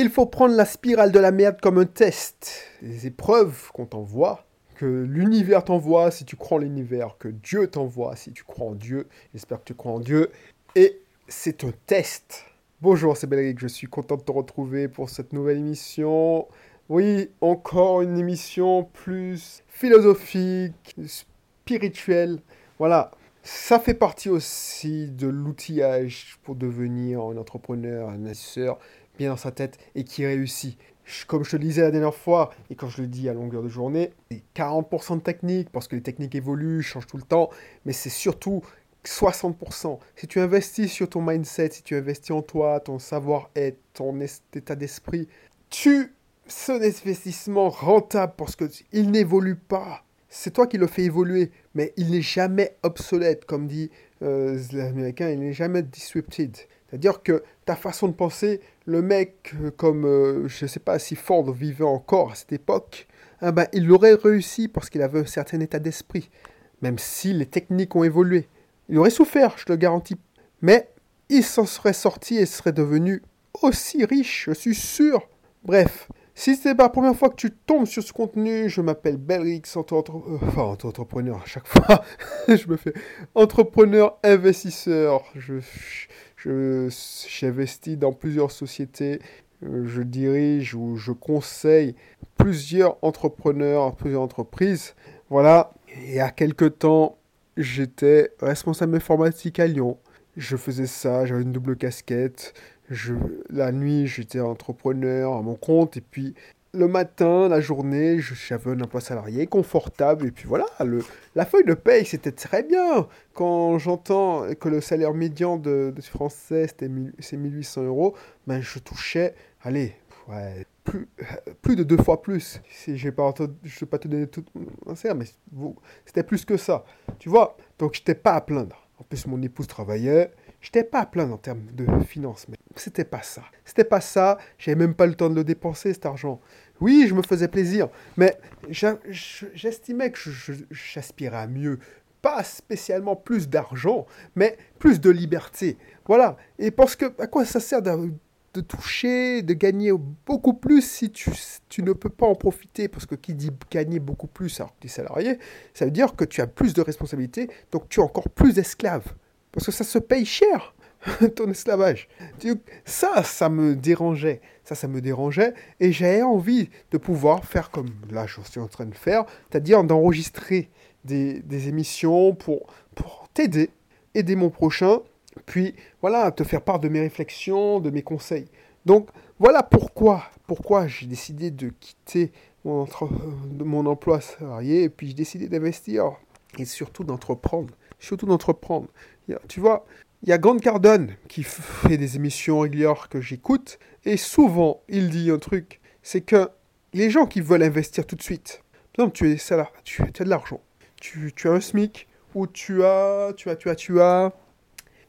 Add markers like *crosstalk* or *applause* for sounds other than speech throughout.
Il faut prendre la spirale de la merde comme un test. Les épreuves qu'on t'envoie, que l'univers t'envoie si tu crois en l'univers, que Dieu t'envoie si tu crois en Dieu. J'espère que tu crois en Dieu. Et c'est un test. Bonjour, c'est Belric, je suis content de te retrouver pour cette nouvelle émission. Oui, encore une émission plus philosophique, spirituelle. Voilà, ça fait partie aussi de l'outillage pour devenir un entrepreneur, un investisseur bien dans sa tête et qui réussit. Comme je te disais la dernière fois, et quand je le dis à longueur de journée, c'est 40% de technique, parce que les techniques évoluent, changent tout le temps, mais c'est surtout 60%. Si tu investis sur ton mindset, si tu investis en toi, ton savoir-être, ton état d'esprit, tu, ce investissement rentable parce qu'il n'évolue pas. C'est toi qui le fais évoluer, mais il n'est jamais obsolète, comme dit euh, l'américain, il n'est jamais disrupted. C'est-à-dire que ta façon de penser, le mec, euh, comme euh, je ne sais pas si Ford vivait encore à cette époque, ben, il aurait réussi parce qu'il avait un certain état d'esprit, même si les techniques ont évolué. Il aurait souffert, je te le garantis. Mais il s'en serait sorti et serait devenu aussi riche, je suis sûr. Bref, si c'est pas la première fois que tu tombes sur ce contenu, je m'appelle Belrix, euh, enfin entrepreneur à chaque fois, *laughs* je me fais entrepreneur investisseur. Je, j'investis dans plusieurs sociétés, euh, je dirige ou je conseille plusieurs entrepreneurs, plusieurs entreprises. Voilà, et il y a quelques temps, j'étais responsable informatique à Lyon. Je faisais ça, j'avais une double casquette. Je, la nuit, j'étais entrepreneur à mon compte. Et puis, le matin, la journée, j'avais un emploi salarié confortable. Et puis voilà, le, la feuille de paye, c'était très bien. Quand j'entends que le salaire médian de, de français, c'est 1800 euros, ben je touchais, allez, plus, plus de deux fois plus. Si je ne vais pas te donner tout mon mais c'était plus que ça. Tu vois Donc, je n'étais pas à plaindre. En plus, mon épouse travaillait. Je n'étais pas à plaindre en termes de finances, mais c'était pas ça. C'était pas ça. J'avais même pas le temps de le dépenser, cet argent. Oui, je me faisais plaisir, mais j'estimais que j'aspirais à mieux. Pas spécialement plus d'argent, mais plus de liberté. Voilà. Et parce que, à quoi ça sert de toucher, de gagner beaucoup plus si tu, tu, ne peux pas en profiter? Parce que qui dit gagner beaucoup plus alors que tu es salarié, ça veut dire que tu as plus de responsabilités, donc tu es encore plus esclave. Parce que ça se paye cher, *laughs* ton esclavage. Ça, ça me dérangeait. Ça, ça me dérangeait. Et j'avais envie de pouvoir faire comme là, je suis en train de faire, c'est-à-dire d'enregistrer des, émissions pour, t'aider, aider mon prochain, puis voilà, te faire part de mes réflexions, de mes conseils. Donc voilà pourquoi, pourquoi j'ai décidé de quitter mon, mon emploi salarié et puis j'ai décidé d'investir et surtout d'entreprendre. Surtout d'entreprendre. Tu vois, il y a Grant Cardone qui fait des émissions régulières que j'écoute, et souvent il dit un truc, c'est que les gens qui veulent investir tout de suite, par exemple, tu es salarié, tu, as de l'argent, tu, as un SMIC, ou tu as, tu as, tu as, tu as,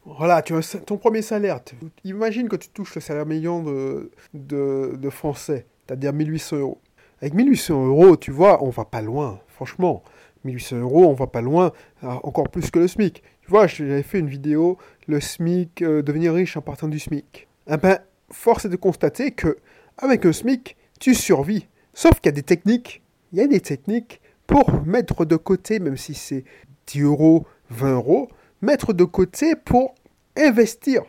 voilà, tu as ton premier salaire. Imagine que tu touches le salaire million de Français, c'est-à-dire 1800 euros. Avec 1800 euros, tu vois, on va pas loin, franchement. 1800 euros, on va pas loin, encore plus que le SMIC. Tu vois, j'avais fait une vidéo, le SMIC, euh, devenir riche en partant du SMIC. Eh ben, force est de constater que avec un SMIC, tu survis. Sauf qu'il y a des techniques, il y a des techniques pour mettre de côté, même si c'est 10 euros, 20 euros, mettre de côté pour investir.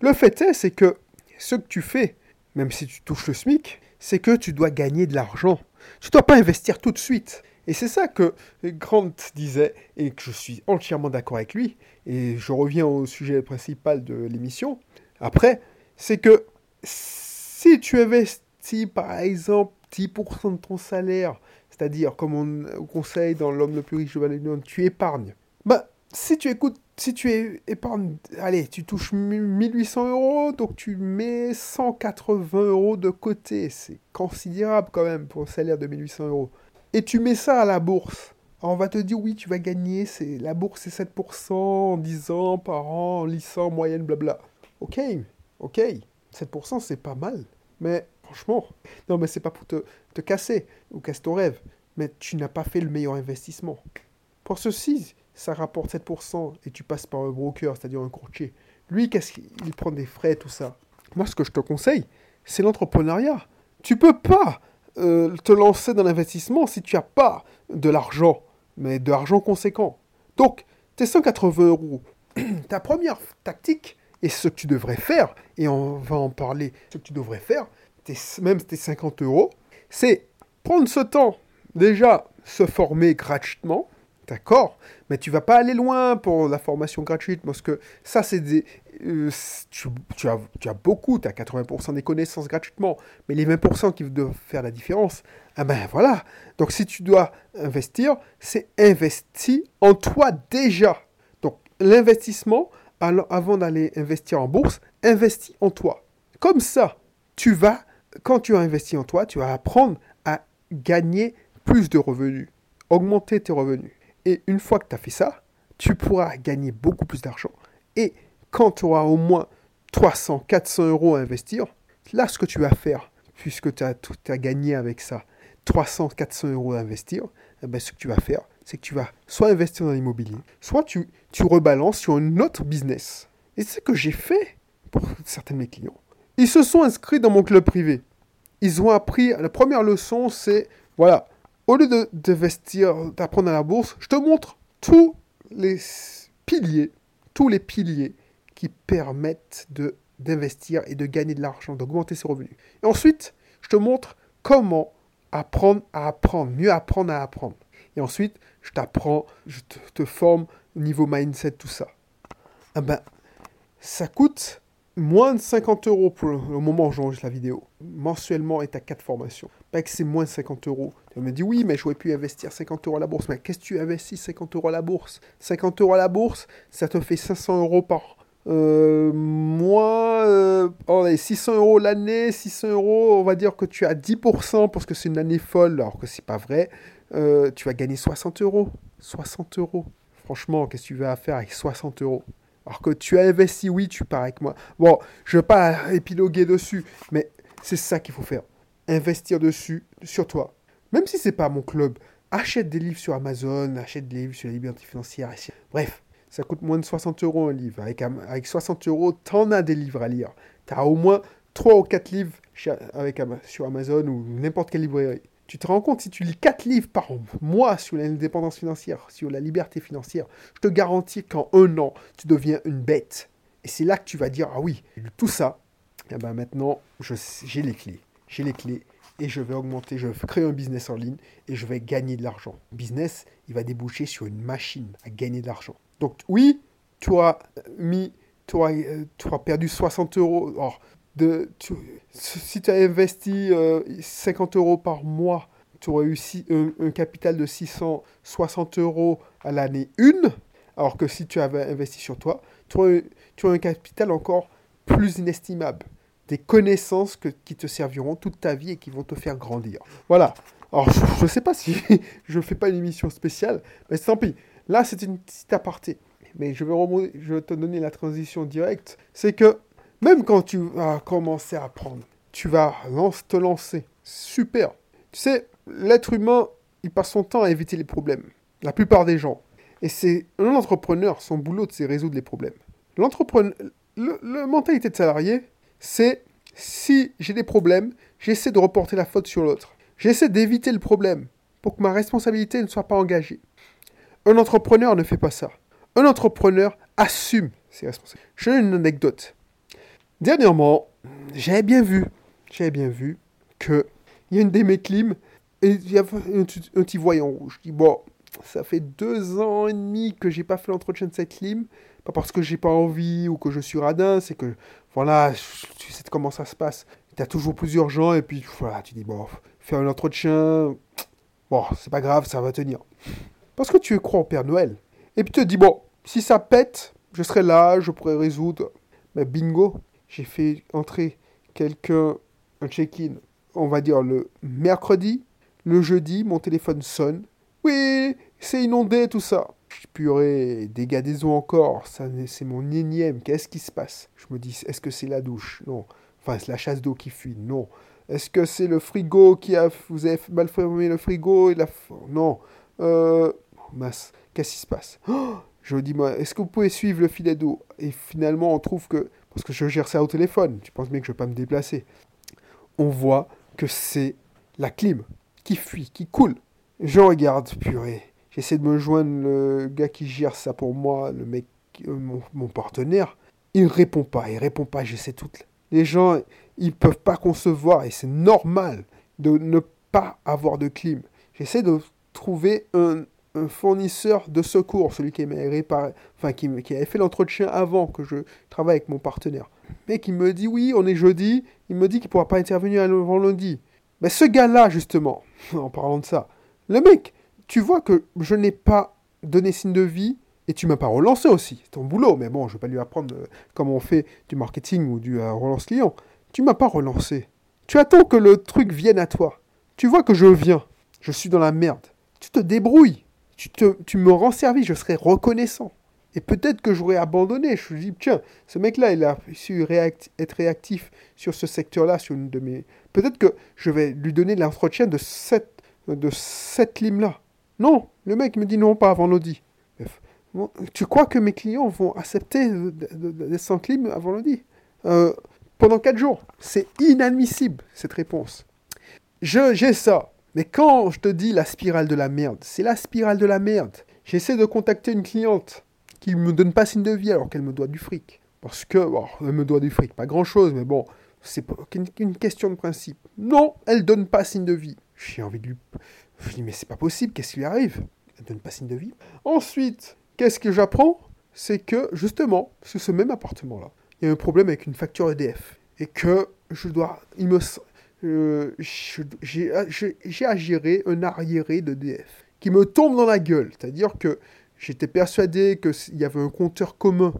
Le fait est, c'est que ce que tu fais, même si tu touches le SMIC, c'est que tu dois gagner de l'argent. Tu ne dois pas investir tout de suite. Et c'est ça que Grant disait, et que je suis entièrement d'accord avec lui, et je reviens au sujet principal de l'émission, après, c'est que si tu investis par exemple 10% de ton salaire, c'est-à-dire comme on conseille dans l'homme le plus riche de Valérie, tu épargnes, bah, si tu écoutes, si tu épargnes, allez, tu touches 1800 euros, donc tu mets 180 euros de côté, c'est considérable quand même pour un salaire de 1800 euros et tu mets ça à la bourse. on va te dire oui, tu vas gagner, c'est la bourse c'est 7% en 10 ans par an, en lissant, moyenne, blabla. Ok, ok, 7% c'est pas mal. Mais franchement, non mais c'est pas pour te, te casser ou casser ton rêve, mais tu n'as pas fait le meilleur investissement. Pour ceci, ça rapporte 7% et tu passes par un broker, c'est-à-dire un courtier. Lui, qu'est-ce qu'il prend des frais, tout ça? Moi, ce que je te conseille, c'est l'entrepreneuriat. Tu peux pas euh, te lancer dans l'investissement si tu n'as pas de l'argent, mais de l'argent conséquent. Donc, tes 180 euros, *clears throat* ta première tactique, et ce que tu devrais faire, et on va en parler, ce que tu devrais faire, même tes 50 euros, c'est prendre ce temps, déjà se former gratuitement, d'accord? Mais tu vas pas aller loin pour la formation gratuite, parce que ça, c'est des... Euh, tu, as, beaucoup, tu as 80% des connaissances gratuitement, mais les 20% qui doivent faire la différence, ah ben voilà. Donc si tu dois investir, c'est investi en toi déjà. Donc l'investissement, avant d'aller investir en bourse, investis en toi. Comme ça, tu vas, quand tu as investi en toi, tu vas apprendre à gagner plus de revenus, augmenter tes revenus. Et une fois que tu as fait ça, tu pourras gagner beaucoup plus d'argent. Et quand tu auras au moins 300, 400 euros à investir, là, ce que tu vas faire, puisque tu as, as gagné avec ça, 300, 400 euros à investir, eh ben, ce que tu vas faire, c'est que tu vas soit investir dans l'immobilier, soit tu, tu rebalances sur un autre business. Et c'est ce que j'ai fait pour certains de mes clients. Ils se sont inscrits dans mon club privé. Ils ont appris, la première leçon, c'est, voilà, au lieu d'investir, d'apprendre à la bourse, je te montre tous les piliers, tous les piliers qui permettent de d'investir et de gagner de l'argent, d'augmenter ses revenus. Et ensuite, je te montre comment apprendre à apprendre, mieux apprendre à apprendre. Et ensuite, je t'apprends, je te, forme au niveau mindset, tout ça. Ah ben, ça coûte moins de 50 euros pour le, moment où j'enregistre la vidéo. Mensuellement, est à 4 formations. Pas que c'est moins de 50 euros. Tu me dis, oui, mais j'aurais pu investir 50 euros à la bourse. Mais qu'est-ce que tu investis 50 euros à la bourse? 50 euros à la bourse, ça te fait 500 euros par euh, moi, euh, 600 euros l'année, 600 euros, on va dire que tu as 10% parce que c'est une année folle, alors que c'est pas vrai. Euh, tu vas gagner 60 euros. 60 euros. Franchement, qu'est-ce que tu vas faire avec 60 euros? Alors que tu as investi, oui, tu pars avec moi. Bon, je vais pas épiloguer dessus, mais c'est ça qu'il faut faire. Investir dessus, sur toi. Même si c'est pas mon club, achète des livres sur Amazon, achète des livres sur la liberté financière. Bref, ça coûte moins de 60 euros un livre. Avec, avec 60 euros, tu en as des livres à lire. Tu as au moins 3 ou 4 livres avec, sur Amazon ou n'importe quelle librairie. Tu te rends compte, si tu lis 4 livres par mois sur l'indépendance financière, sur la liberté financière, je te garantis qu'en un an, tu deviens une bête. Et c'est là que tu vas dire, ah oui, tout ça, eh ben maintenant, j'ai les clés. J'ai les clés et je vais augmenter, je vais créer un business en ligne et je vais gagner de l'argent. Business, il va déboucher sur une machine à gagner de l'argent. Donc oui, tu auras mis, tu euh, perdu 60 euros. De, si tu as investi 50 euh, euros par mois, tu aurais eu un, capital de 660 euros à l'année 1, alors que si tu avais investi sur toi, tu aurais, un capital encore plus inestimable. Des connaissances qui te serviront toute ta vie et qui vont te faire grandir. Voilà. Alors, je ne sais pas si *laughs* je ne fais pas une émission spéciale, mais tant pis. Là, c'est une petite aparté. Mais je vais, te donner la transition directe. C'est que même quand tu vas commencer à apprendre, tu vas te lancer. Super. Tu sais, l'être humain, il passe son temps à éviter les problèmes. La plupart des gens. Et c'est un entrepreneur, son boulot, c'est résoudre les problèmes. L'entrepreneur, la mentalité de salarié, c'est si j'ai des problèmes, j'essaie de reporter la faute sur l'autre. J'essaie d'éviter le problème pour que ma responsabilité ne soit pas engagée. Un entrepreneur ne fait pas ça. Un entrepreneur assume ses responsabilités. Je donne une anecdote. Dernièrement, j'avais bien vu, j'avais bien vu que il y a une des clims et il y a un, petit voyant rouge. Je dis bon, ça fait deux ans et demi que j'ai pas fait l'entretien de cette clim, pas parce que j'ai pas envie ou que je suis radin, c'est que voilà, tu sais comment ça se passe. Tu as toujours plusieurs gens et puis voilà, tu dis bon, faire un entretien, bon, c'est pas grave, ça va tenir. Parce que tu crois au Père Noël. Et puis te dis bon, si ça pète, je serai là, je pourrai résoudre. Mais bingo, j'ai fait entrer quelqu'un, un check-in, on va dire le mercredi. Le jeudi, mon téléphone sonne. Oui, c'est inondé, tout ça. Je purée, dégâts des eaux encore. Ça, c'est mon énième. Qu'est-ce qui se passe? Je me dis, est-ce que c'est la douche? Non. Enfin, c'est la chasse d'eau qui fuit. Non. Est-ce que c'est le frigo qui a. Vous avez mal fermé le frigo et la. Non. Euh. Masse. Qu'est-ce qui se passe? Oh Je dis, moi, est-ce que vous pouvez suivre le filet d'eau? Et finalement, on trouve que parce que je gère ça au téléphone. Tu penses bien que je ne vais pas me déplacer. on voit que c'est la clim qui fuit, qui coule. Je regarde, purée. J'essaie de me joindre le gars qui gère ça pour moi, le mec, euh, mon, partenaire. Il répond pas, il répond pas, j'essaie toutes. Les gens, ils peuvent pas concevoir, et c'est normal de ne pas avoir de clim. J'essaie de trouver un, fournisseur de secours, celui qui réparé, enfin qui, qui avait fait l'entretien avant que je travaille avec mon partenaire. Mais qui me dit oui, on est jeudi, il me dit qu'il ne pourra pas intervenir avant lundi. Mais ce gars-là, justement, *laughs* en parlant de ça, le mec, tu vois que je n'ai pas donné signe de vie et tu m'as pas relancé aussi. C'est ton boulot, mais bon, je vais pas lui apprendre euh, comment on fait du marketing ou du euh, relance client. Tu m'as pas relancé. Tu attends que le truc vienne à toi. Tu vois que je viens. Je suis dans la merde. Tu te débrouilles. Tu, te, tu me rends service, je serai reconnaissant. Et peut-être que j'aurais abandonné. Je me dis, tiens, ce mec-là, il a su être réactif sur ce secteur-là, sur une de mes. Peut-être que je vais lui donner l'entretien de cette, de cette là Non, le mec me dit non, pas avant l'audit. tu crois que mes clients vont accepter d'être sans clim avant l'audit euh, Pendant quatre jours. C'est inadmissible, cette réponse. J'ai ça. Mais quand je te dis la spirale de la merde, c'est la spirale de la merde. J'essaie de contacter une cliente qui me donne pas signe de vie alors qu'elle me doit du fric. Parce que, bon, elle me doit du fric, pas grand chose, mais bon, c'est une question de principe. Non, elle donne pas signe de vie. J'ai envie de lui. Je dis, mais c'est pas possible, qu'est-ce qui lui arrive? Elle donne pas signe de vie. Ensuite, qu'est-ce que j'apprends? C'est que, justement, sur ce même appartement-là, il y a un problème avec une facture EDF. Et que je dois. Il me. J'ai à gérer un arriéré d'EDF qui me tombe dans la gueule. C'est-à-dire que J'étais persuadé qu'il y avait un compteur commun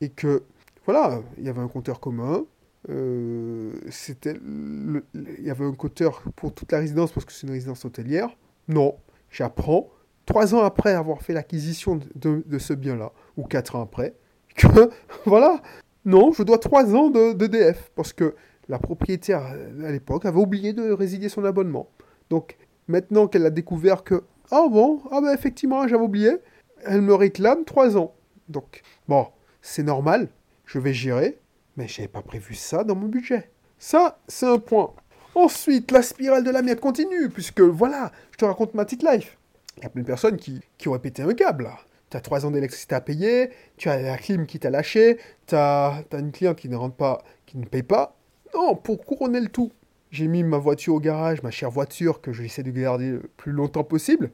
et que, voilà, il y avait un compteur commun. Euh, il y avait un compteur pour toute la résidence parce que c'est une résidence hôtelière. Non, j'apprends, trois ans après avoir fait l'acquisition de, ce bien-là, ou quatre ans après, *laughs* que, voilà, non, je dois trois ans d'EDF parce que la propriétaire à l'époque avait oublié de résilier son abonnement. Donc, maintenant qu'elle a découvert que, ah bon, ah ben effectivement, j'avais oublié, elle me réclame trois ans. Donc, bon, c'est normal, je vais gérer, mais je n'avais pas prévu ça dans mon budget. Ça, c'est un point. Ensuite, la spirale de la merde continue, puisque voilà, je te raconte ma petite life. Il y a plein de personnes qui, qui ont pété un câble, là. Tu as trois ans d'électricité à payer, tu as la clim qui t'a lâché, tu as, une cliente qui ne rentre pas, qui ne paye pas. Non, pour couronner le tout, j'ai mis ma voiture au garage, ma chère voiture que j'essaie de garder le plus longtemps possible.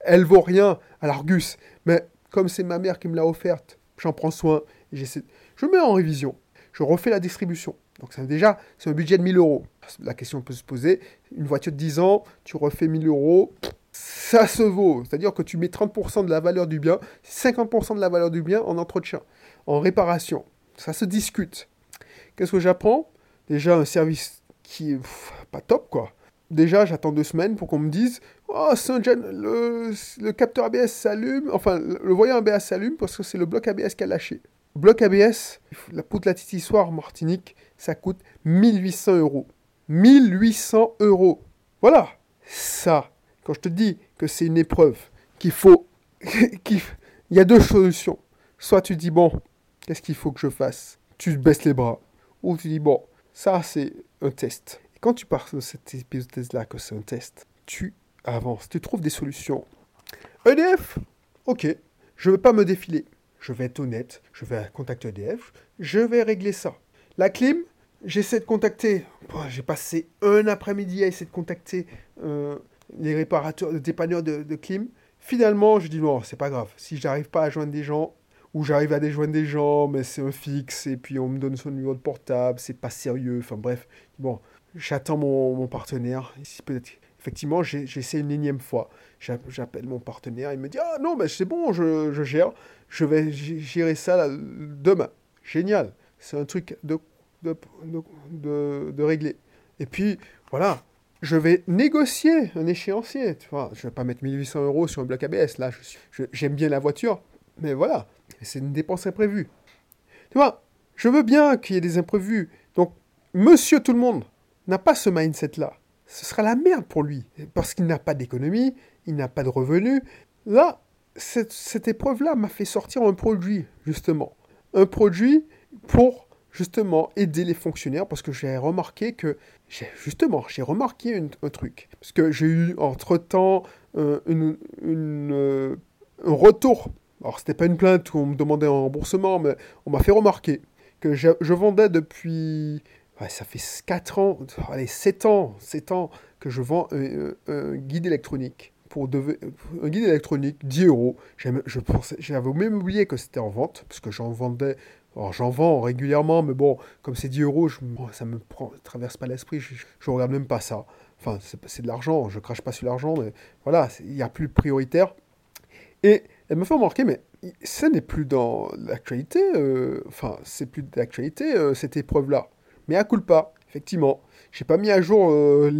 Elle vaut rien à l'Argus, mais comme c'est ma mère qui me l'a offerte, j'en prends soin. Et. Je mets en révision. Je refais la distribution. Donc ça, déjà, c'est un budget de 1000 euros. La question peut se poser, une voiture de 10 ans, tu refais 1000 euros, ça se vaut. C'est-à-dire que tu mets 30% de la valeur du bien, 50% de la valeur du bien en entretien, en réparation. Ça se discute. Qu'est-ce que j'apprends? Déjà un service qui est pas top, quoi. Déjà, j'attends deux semaines pour qu'on me dise Oh, le, le capteur ABS s'allume, enfin, le voyant ABS s'allume parce que c'est le bloc ABS qui a lâché. Bloc ABS, la poutre la Martinique, ça coûte 1800 euros. 1800 euros. Voilà. Ça, quand je te dis que c'est une épreuve, qu'il faut. *laughs* Il y a deux solutions. Soit tu dis, bon, qu'est-ce qu'il faut que je fasse? Tu baisses les bras. Ou tu dis, bon, ça, c'est un test. Et quand tu pars de cette hypothèse-là, que c'est un test, tu avances, tu trouves des solutions. EDF, ok, je ne vais pas me défiler. Je vais être honnête, je vais contacter EDF, je vais régler ça. La clim, j'essaie de contacter. J'ai passé un après-midi à essayer de contacter euh, les réparateurs, les dépanneurs de, clim. Finalement, je dis non, c'est pas grave. Si j'arrive pas à joindre des gens, où j'arrive à déjoindre des gens, mais c'est un fixe, et puis on me donne son numéro de portable, c'est pas sérieux, enfin bref. Bon, j'attends mon, partenaire. Peut-être, effectivement, j'essaie une énième fois. J'appelle mon partenaire, il me dit Ah non, mais c'est bon, je, je, gère, je vais gérer ça demain. Génial, c'est un truc de, de, de, de, régler. Et puis, voilà, je vais négocier un échéancier. Tu vois, je vais pas mettre 1800 euros sur un bloc ABS. Là, j'aime bien la voiture, mais voilà, c'est une dépense imprévue. Tu vois, je veux bien qu'il y ait des imprévus. Donc, monsieur tout le monde n'a pas ce mindset-là. Ce sera la merde pour lui. Parce qu'il n'a pas d'économie, il n'a pas de revenus. Là, cette, épreuve-là m'a fait sortir un produit, justement. Un produit pour, justement, aider les fonctionnaires. Parce que j'ai remarqué que justement, j'ai remarqué un truc. Parce que j'ai eu entre-temps euh, une, un retour. Alors, c'était pas une plainte où on me demandait un remboursement, mais on m'a fait remarquer que je, vendais depuis. ça fait 4 ans, allez, 7 ans, 7 ans que je vends un, guide électronique. Pour un guide électronique, 10 euros. J'avais même oublié que c'était en vente, parce que j'en vendais alors j'en vends régulièrement, mais bon, comme c'est 10 euros, ça me traverse pas l'esprit, je, ne regarde même pas ça. Enfin, c'est de l'argent, je crache pas sur l'argent, mais voilà, il n'y a plus prioritaire. Et elle me fait remarquer, mais ça n'est plus dans l'actualité, euh, enfin, c'est plus d'actualité, euh, cette épreuve-là. Mais à coup pas, effectivement. J'ai pas mis à jour euh,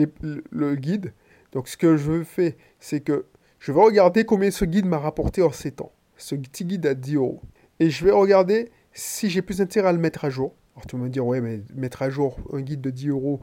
le, guide. Donc ce que je fais, c'est que je vais regarder combien ce guide m'a rapporté en 7 ans. Ce petit guide à 10 euros. Et je vais regarder si j'ai plus intérêt à le mettre à jour. Alors tu vas me dire, ouais, mais mettre à jour un guide de 10 euros,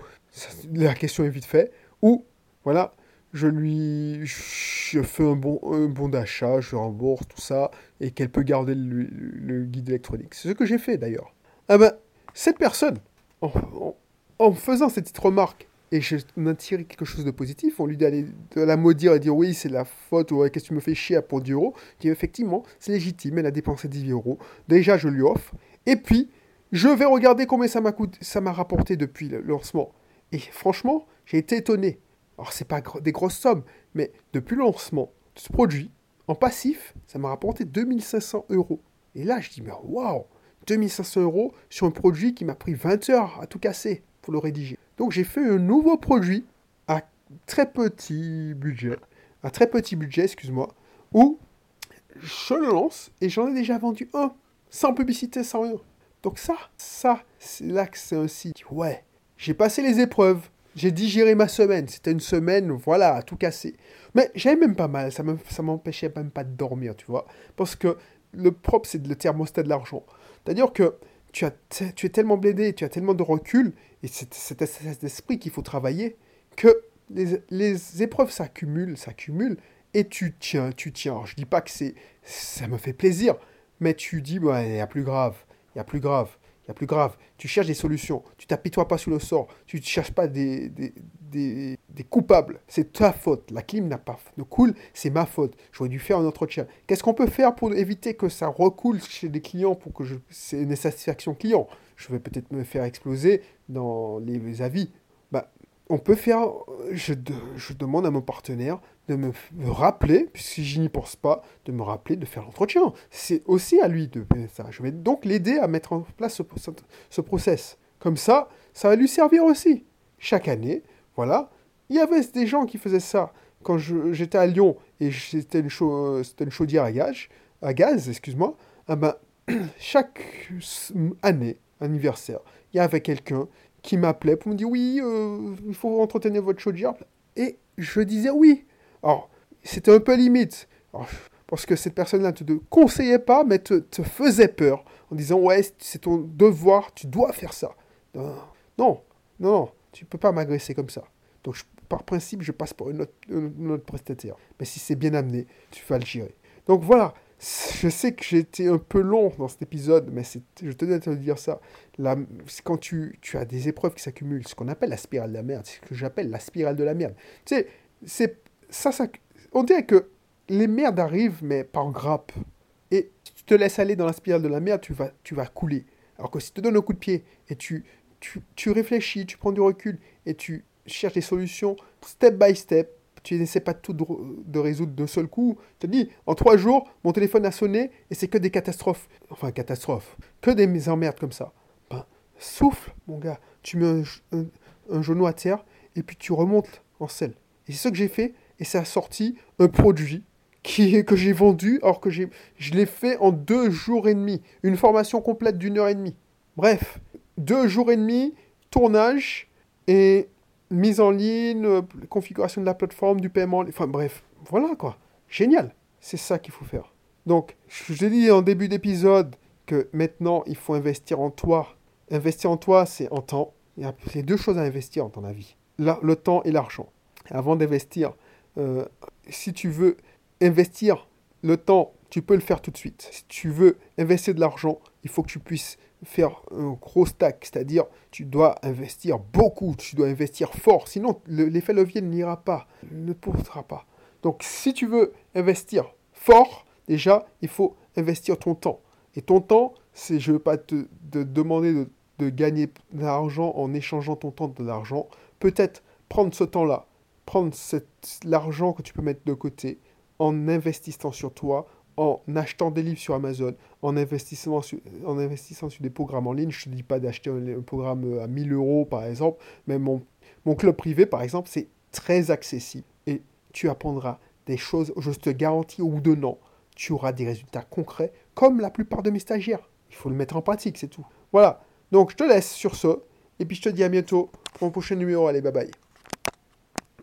la question est vite faite. Ou, voilà, je lui je fais un bon, un bon d'achat, je rembourse tout ça, et qu'elle peut garder le, guide électronique. C'est ce que j'ai fait d'ailleurs. Ah ben, cette personne, en, faisant cette petite remarque, et je m'en tiré quelque chose de positif, on lui dit de la maudire et dire oui, c'est la faute, ou qu'est-ce que tu me fais chier pour 10 euros. Dis effectivement, c'est légitime, elle a dépensé 10 euros. Déjà, je lui offre. Et puis, je vais regarder combien ça m'a ça m'a rapporté depuis le lancement. Et franchement, j'ai été étonné. Alors, c'est pas des grosses sommes, mais depuis le lancement de ce produit, en passif, ça m'a rapporté 2500 euros. Et là, je dis, mais waouh 2500 euros sur un produit qui m'a pris 20 heures à tout casser pour le rédiger. Donc, j'ai fait un nouveau produit à très petit budget, à très petit budget, excuse-moi, où je le lance et j'en ai déjà vendu un, sans publicité, sans rien. Donc ça, ça, c'est là que c'est site. Ouais, j'ai passé les épreuves, j'ai digéré ma semaine. C'était une semaine, voilà, à tout casser. Mais j'avais même pas mal. Ça m'empêchait même pas de dormir, tu vois. Parce que le propre, c'est le thermostat de l'argent. C'est-à-dire que tu, as tu es tellement blédé, tu as tellement de recul, et c'est cet esprit qu'il faut travailler, que les, les épreuves s'accumulent, s'accumulent, et tu tiens, tu tiens. Alors, je dis pas que c'est, ça me fait plaisir, mais tu dis, bah, il y a plus grave, il y a plus grave a plus grave, tu cherches des solutions, tu t'apitoies pas sur le sort, tu ne cherches pas des, des, coupables. C'est ta faute. La clim n'a pas de coule, c'est ma faute. J'aurais dû faire un entretien. Qu'est-ce qu'on peut faire pour éviter que ça recoule chez des clients pour que je... c'est une satisfaction client? Je vais peut-être me faire exploser dans les avis on peut faire, je, je, demande à mon partenaire de me, rappeler, puisque je n'y pense pas, de me rappeler de faire l'entretien. C'est aussi à lui de faire ça. Je vais donc l'aider à mettre en place ce, ce, process. Comme ça, ça va lui servir aussi. Chaque année, voilà. Il y avait des gens qui faisaient ça quand j'étais à Lyon et c'était une, une, chaudière à gaz, à gaz excuse-moi. Ah ben, *clears throat* chaque année, anniversaire, il y avait quelqu'un qui m'appelait pour me dire oui, euh, il faut entretenir votre chaudière. Et je disais oui. Alors, c'était un peu limite. parce que cette personne-là ne te conseillait pas, mais te, te, faisait peur. En disant ouais, c'est ton devoir, tu dois faire ça. Non, non, non, tu peux pas m'agresser comme ça. Donc, par principe, je passe pour une autre, prestataire. Mais si c'est bien amené, tu vas le gérer. Donc voilà, je sais que j'ai été un peu long dans cet épisode, mais je tenais à te dire ça. quand tu, as des épreuves qui s'accumulent, ce qu'on appelle la spirale de la merde, c'est ce que j'appelle la spirale de la merde. Tu sais, c'est, ça, ça, on dirait que les merdes arrivent, mais par grappe. Et si tu te laisses aller dans la spirale de la merde, tu vas, tu vas couler. Alors que si tu te donnes un coup de pied et tu, tu, tu réfléchis, tu prends du recul et tu cherches des solutions step by step, tu n'essaies pas tout de, résoudre d'un seul coup. Tu te dis, en trois jours, mon téléphone a sonné et c'est que des catastrophes. Enfin, catastrophes. Que des emmerdes comme ça. Ben, souffle, mon gars. Tu mets un, genou à terre et puis tu remontes en selle. Et c'est ce que j'ai fait et ça a sorti un produit qui, que j'ai vendu alors que je l'ai fait en deux jours et demi. Une formation complète d'une heure et demie. Bref, deux jours et demi, tournage et mise en ligne, configuration de la plateforme, du paiement, enfin bref, voilà quoi. Génial. C'est ça qu'il faut faire. Donc, je t'ai dit en début d'épisode que maintenant, il faut investir en toi. Investir en toi, c'est en temps. Il y a deux choses à investir dans ton vie. le temps et l'argent. Avant d'investir, euh, si tu veux investir le temps, tu peux le faire tout de suite. Si tu veux investir de l'argent, il faut que tu puisses faire un gros stack, c'est-à-dire tu dois investir beaucoup, tu dois investir fort, sinon l'effet levier n'ira pas, ne poussera pas. Donc si tu veux investir fort, déjà, il faut investir ton temps. Et ton temps, c'est, je ne veux pas te, demander de, de, gagner de l'argent en échangeant ton temps de l'argent. Peut-être prendre ce temps-là, prendre l'argent que tu peux mettre de côté en investissant sur toi, en achetant des livres sur Amazon, en investissant sur, en investissant sur des programmes en ligne. Je ne te dis pas d'acheter un, programme euh, à 1000 euros, par exemple, mais mon, mon club privé, par exemple, c'est très accessible. Et tu apprendras des choses, je te garantis, au bout d'un an, tu auras des résultats concrets, comme la plupart de mes stagiaires. Il faut le mettre en pratique, c'est tout. Voilà. Donc, je te laisse sur ce. Et puis, je te dis à bientôt pour mon prochain numéro. Allez, bye bye.